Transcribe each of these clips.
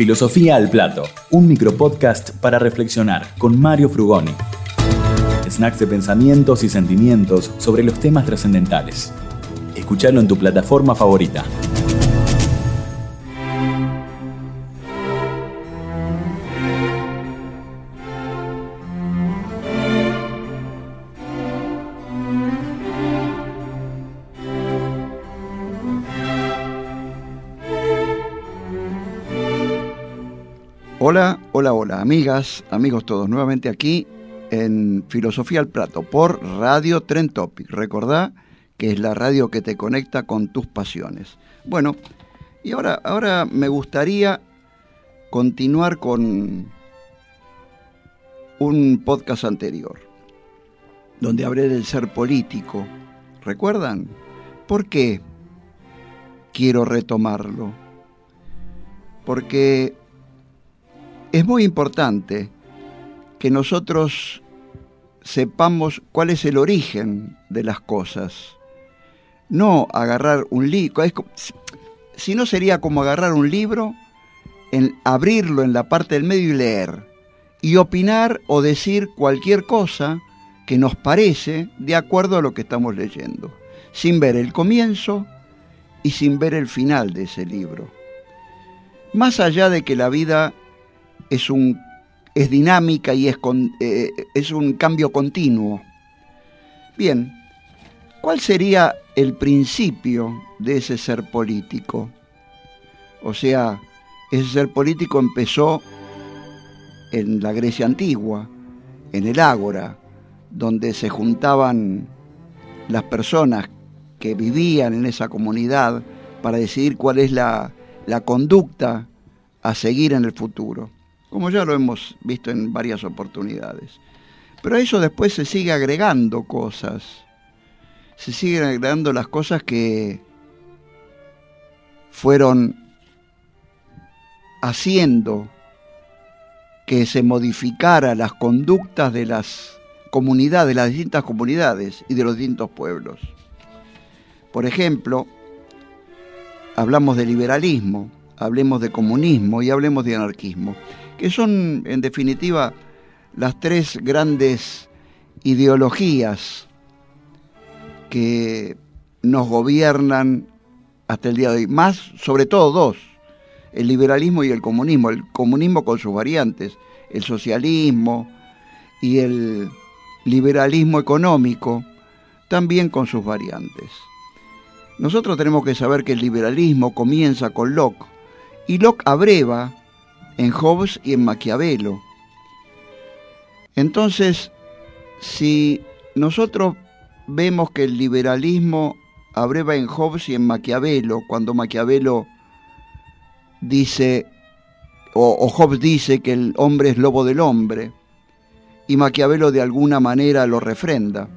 Filosofía al Plato, un micropodcast para reflexionar con Mario Frugoni. Snacks de pensamientos y sentimientos sobre los temas trascendentales. Escuchalo en tu plataforma favorita. Hola, hola, hola, amigas, amigos todos, nuevamente aquí en Filosofía al Plato por Radio Tren Topic. Recordá que es la radio que te conecta con tus pasiones. Bueno, y ahora, ahora me gustaría continuar con un podcast anterior, donde hablé del ser político. ¿Recuerdan? ¿Por qué quiero retomarlo? Porque es muy importante que nosotros sepamos cuál es el origen de las cosas. No agarrar un libro, si no sería como agarrar un libro, en, abrirlo en la parte del medio y leer, y opinar o decir cualquier cosa que nos parece de acuerdo a lo que estamos leyendo, sin ver el comienzo y sin ver el final de ese libro. Más allá de que la vida es, un, es dinámica y es, eh, es un cambio continuo. Bien, ¿cuál sería el principio de ese ser político? O sea, ese ser político empezó en la Grecia antigua, en el Ágora, donde se juntaban las personas que vivían en esa comunidad para decidir cuál es la, la conducta a seguir en el futuro como ya lo hemos visto en varias oportunidades. Pero a eso después se sigue agregando cosas, se siguen agregando las cosas que fueron haciendo que se modificara las conductas de las comunidades, de las distintas comunidades y de los distintos pueblos. Por ejemplo, hablamos de liberalismo, hablemos de comunismo y hablemos de anarquismo que son en definitiva las tres grandes ideologías que nos gobiernan hasta el día de hoy, más sobre todo dos, el liberalismo y el comunismo, el comunismo con sus variantes, el socialismo y el liberalismo económico, también con sus variantes. Nosotros tenemos que saber que el liberalismo comienza con Locke y Locke abreva en Hobbes y en Maquiavelo. Entonces, si nosotros vemos que el liberalismo abreva en Hobbes y en Maquiavelo, cuando Maquiavelo dice, o, o, Hobbes dice que el hombre es lobo del hombre, y Maquiavelo de alguna manera lo refrenda.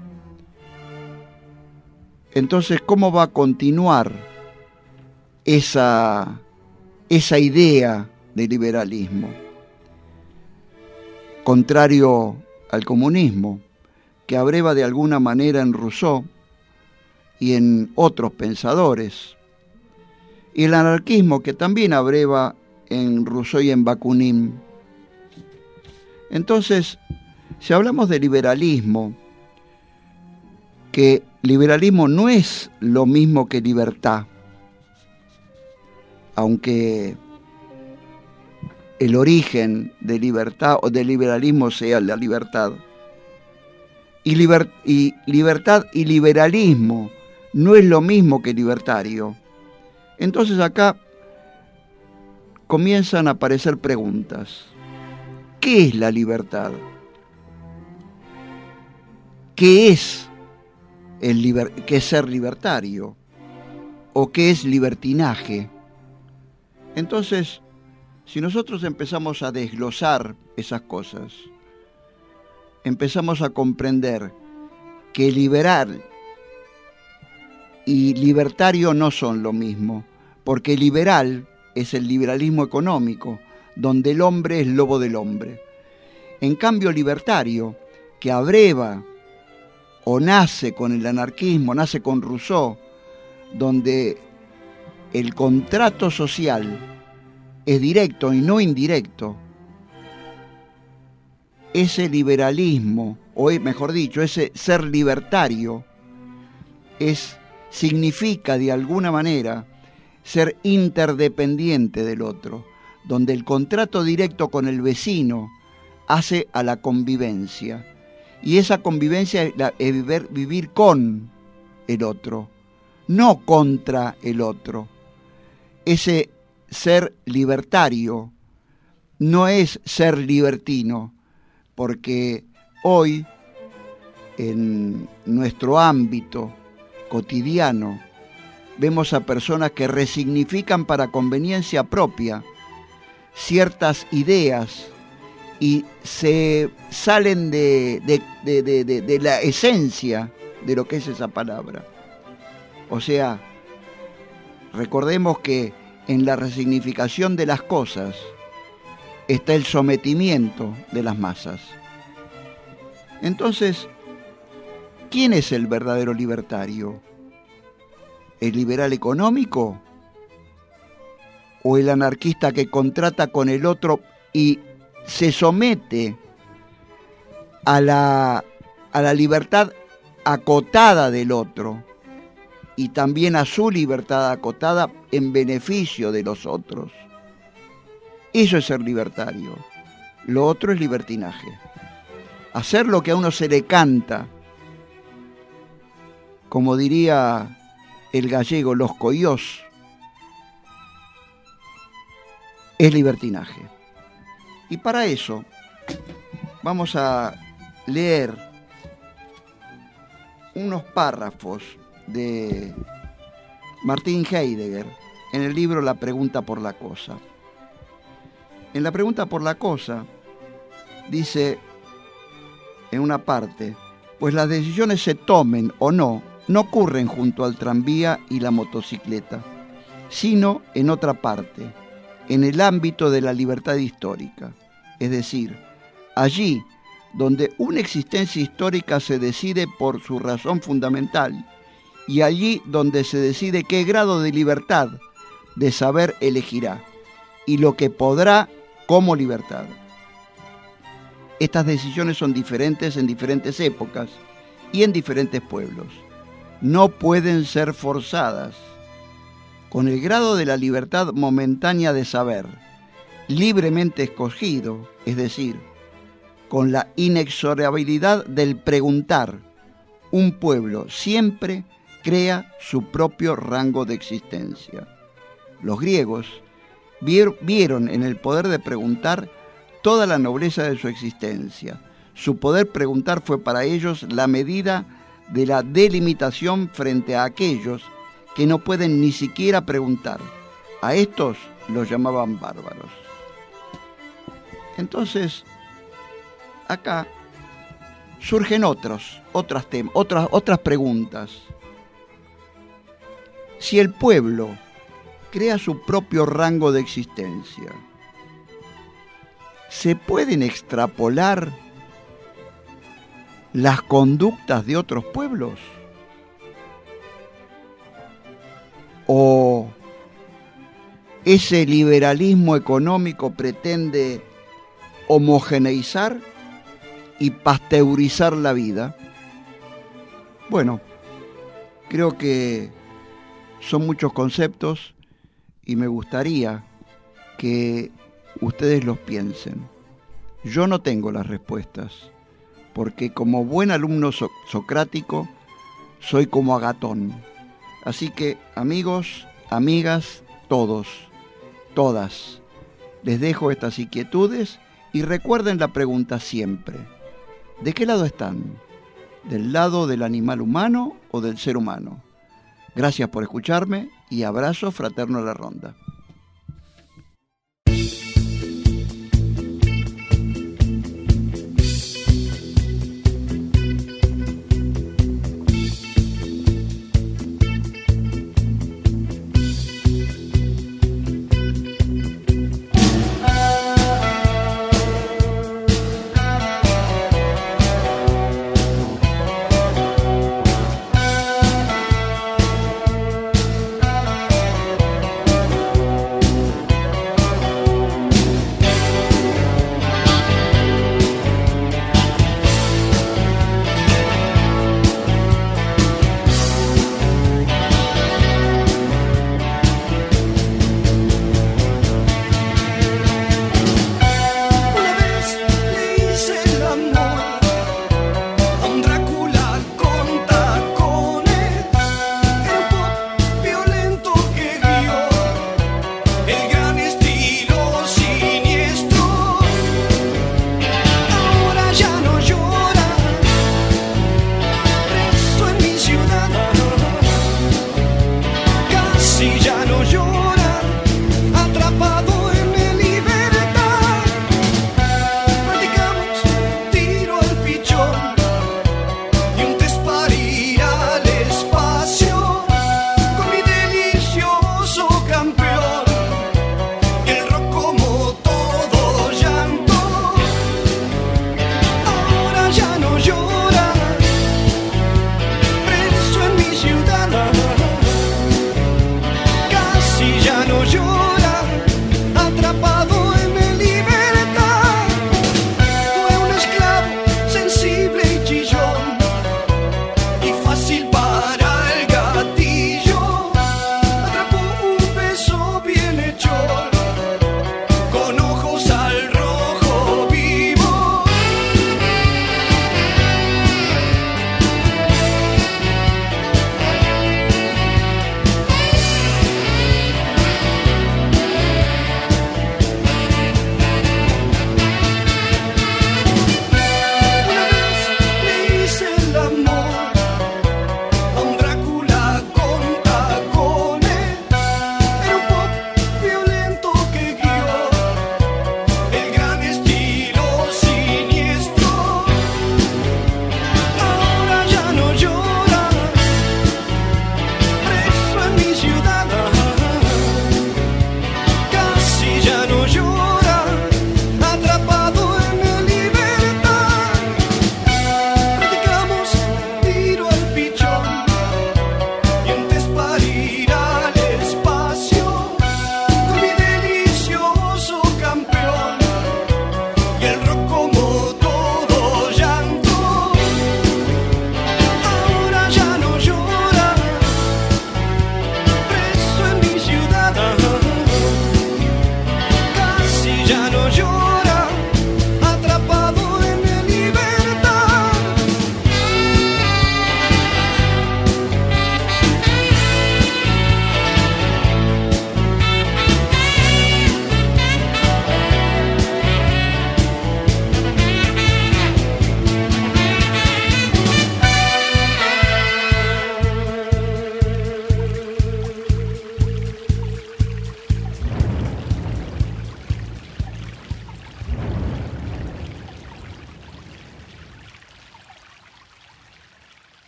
Entonces, ¿cómo va a continuar esa, esa idea de liberalismo, contrario al comunismo, que abreva de alguna manera en Rousseau y en otros pensadores, y el anarquismo que también abreva en Rousseau y en Bakunin. Entonces, si hablamos de liberalismo, que liberalismo no es lo mismo que libertad, aunque el origen de libertad o de liberalismo sea la libertad. Y, libertad y liberalismo no es lo mismo que libertario. Entonces acá comienzan a aparecer preguntas. ¿Qué es la libertad? ¿Qué es, el qué es ser libertario? ¿O qué es libertinaje? Entonces, si nosotros empezamos a desglosar esas cosas, empezamos a comprender que liberal y libertario no son lo mismo, porque liberal es el liberalismo económico, donde el hombre es lobo del hombre. En cambio, libertario, que abreva o nace con el anarquismo, nace con Rousseau, donde el contrato social es directo y no indirecto, ese liberalismo, o mejor dicho, ese ser libertario, es, significa de alguna manera ser interdependiente del otro, donde el contrato directo con el vecino hace a la convivencia. Y esa convivencia es vivir, vivir con el otro, no contra el otro. Ese ser libertario no es ser libertino, porque hoy en nuestro ámbito cotidiano vemos a personas que resignifican para conveniencia propia ciertas ideas y se salen de, la esencia de lo que es esa palabra. O sea, recordemos que en la resignificación de las cosas está el sometimiento de las masas. Entonces, ¿quién es el verdadero libertario? ¿El liberal económico? ¿O el anarquista que contrata con el otro y se somete a la, a la libertad acotada del otro y también a su libertad acotada en beneficio de los otros? Eso es ser libertario. Lo otro es libertinaje. Hacer lo que a uno se le canta, como diría el gallego, los coyos, es libertinaje. Y para eso vamos a leer unos párrafos de Martín Heidegger en el libro La pregunta por la cosa. En la pregunta por la cosa dice en una parte, pues las decisiones se tomen o no no ocurren junto al tranvía y la motocicleta, sino en otra parte, en el ámbito de la libertad histórica, es decir, allí donde una existencia histórica se decide por su razón fundamental y allí donde se decide qué grado de libertad de saber elegirá y lo que podrá como libertad. Estas decisiones son diferentes en diferentes épocas y en diferentes pueblos no pueden ser forzadas. Con el grado de la libertad momentánea de saber, libremente escogido, es decir, con la inexorabilidad del preguntar, un pueblo siempre crea su propio rango de existencia. Los griegos vieron en el poder de preguntar toda la nobleza de su existencia. Su poder preguntar fue para ellos la medida de la delimitación frente a aquellos que no pueden ni siquiera preguntar. A estos los llamaban bárbaros. Entonces, acá surgen otros, otras, otras, otras preguntas. Si el pueblo crea su propio rango de existencia, ¿se pueden extrapolar las conductas de otros pueblos? ¿O ese liberalismo económico pretende homogeneizar y pasteurizar la vida? Bueno, creo que son muchos conceptos y me gustaría que ustedes los piensen. Yo no tengo las respuestas, porque como buen alumno socrático, soy como Agatón. Así que, amigos, amigas, todos, todas, les dejo estas inquietudes y recuerden la pregunta siempre. ¿De qué lado están? ¿Del lado del animal humano o del ser humano? Gracias por escucharme y abrazo fraterno a la ronda.